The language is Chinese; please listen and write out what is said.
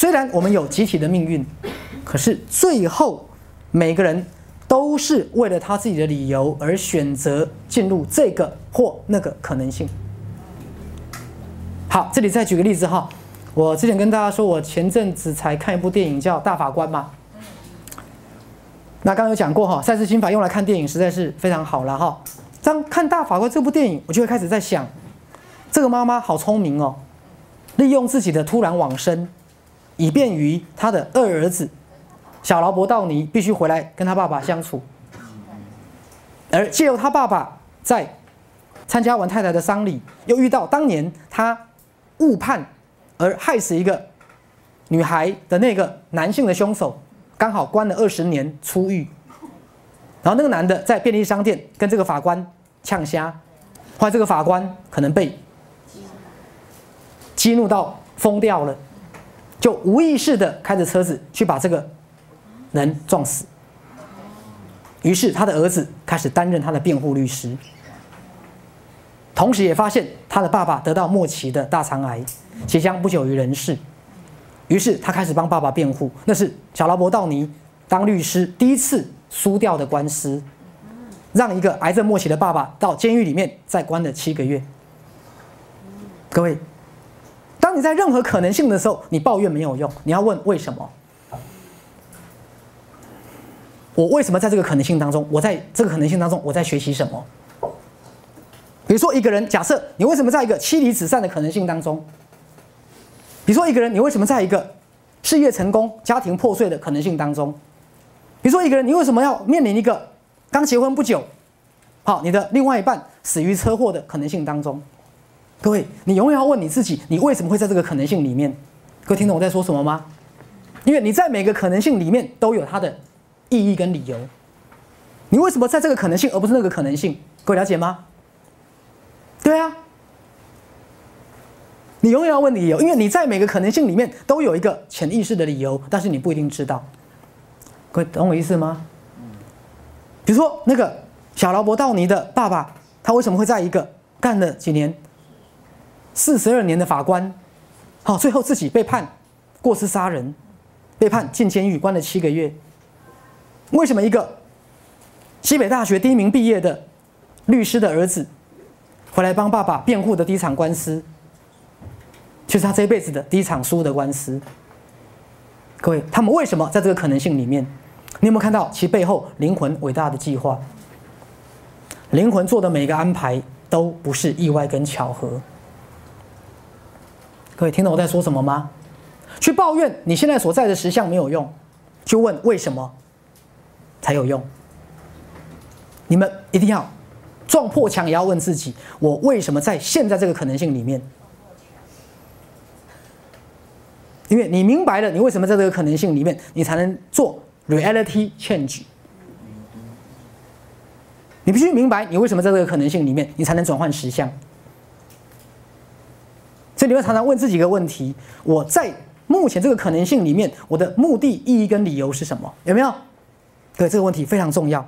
虽然我们有集体的命运，可是最后每个人都是为了他自己的理由而选择进入这个或那个可能性。好，这里再举个例子哈，我之前跟大家说，我前阵子才看一部电影叫《大法官》嘛。那刚刚有讲过哈，赛事心法用来看电影实在是非常好了哈。当看《大法官》这部电影，我就会开始在想，这个妈妈好聪明哦，利用自己的突然往生，以便于他的二儿子小劳勃道尼必须回来跟他爸爸相处，而借由他爸爸在参加完太太的丧礼，又遇到当年他误判而害死一个女孩的那个男性的凶手。刚好关了二十年出狱，然后那个男的在便利商店跟这个法官呛虾，后来这个法官可能被激怒到疯掉了，就无意识的开着车子去把这个人撞死。于是他的儿子开始担任他的辩护律师，同时也发现他的爸爸得到末期的大肠癌，即将不久于人世。于是他开始帮爸爸辩护，那是小劳勃道尼当律师第一次输掉的官司，让一个癌症末期的爸爸到监狱里面再关了七个月。各位，当你在任何可能性的时候，你抱怨没有用，你要问为什么？我为什么在这个可能性当中？我在这个可能性当中，我在学习什么？比如说一个人，假设你为什么在一个妻离子散的可能性当中？比如说一个人，你为什么在一个事业成功、家庭破碎的可能性当中？比如说一个人，你为什么要面临一个刚结婚不久，好，你的另外一半死于车祸的可能性当中？各位，你永远要问你自己，你为什么会在这个可能性里面？各位听懂我在说什么吗？因为你在每个可能性里面都有它的意义跟理由。你为什么在这个可能性而不是那个可能性？各位了解吗？对啊。你永远要问理由，因为你在每个可能性里面都有一个潜意识的理由，但是你不一定知道。各位懂我意思吗？比如说那个小劳勃道尼的爸爸，他为什么会在一个干了几年、四十二年的法官，好，最后自己被判过失杀人，被判进监狱关了七个月？为什么一个西北大学第一名毕业的律师的儿子，回来帮爸爸辩护的第一场官司？就是他这一辈子的第一场输的官司。各位，他们为什么在这个可能性里面？你有没有看到其背后灵魂伟大的计划？灵魂做的每一个安排都不是意外跟巧合。各位，听懂我在说什么吗？去抱怨你现在所在的实相没有用，去问为什么才有用。你们一定要撞破墙，也要问自己：我为什么在现在这个可能性里面？因为你明白了，你为什么在这个可能性里面，你才能做 reality change。你必须明白，你为什么在这个可能性里面，你才能转换实相。所以你会常常问自己一个问题：我在目前这个可能性里面，我的目的、意义跟理由是什么？有没有？对这个问题非常重要。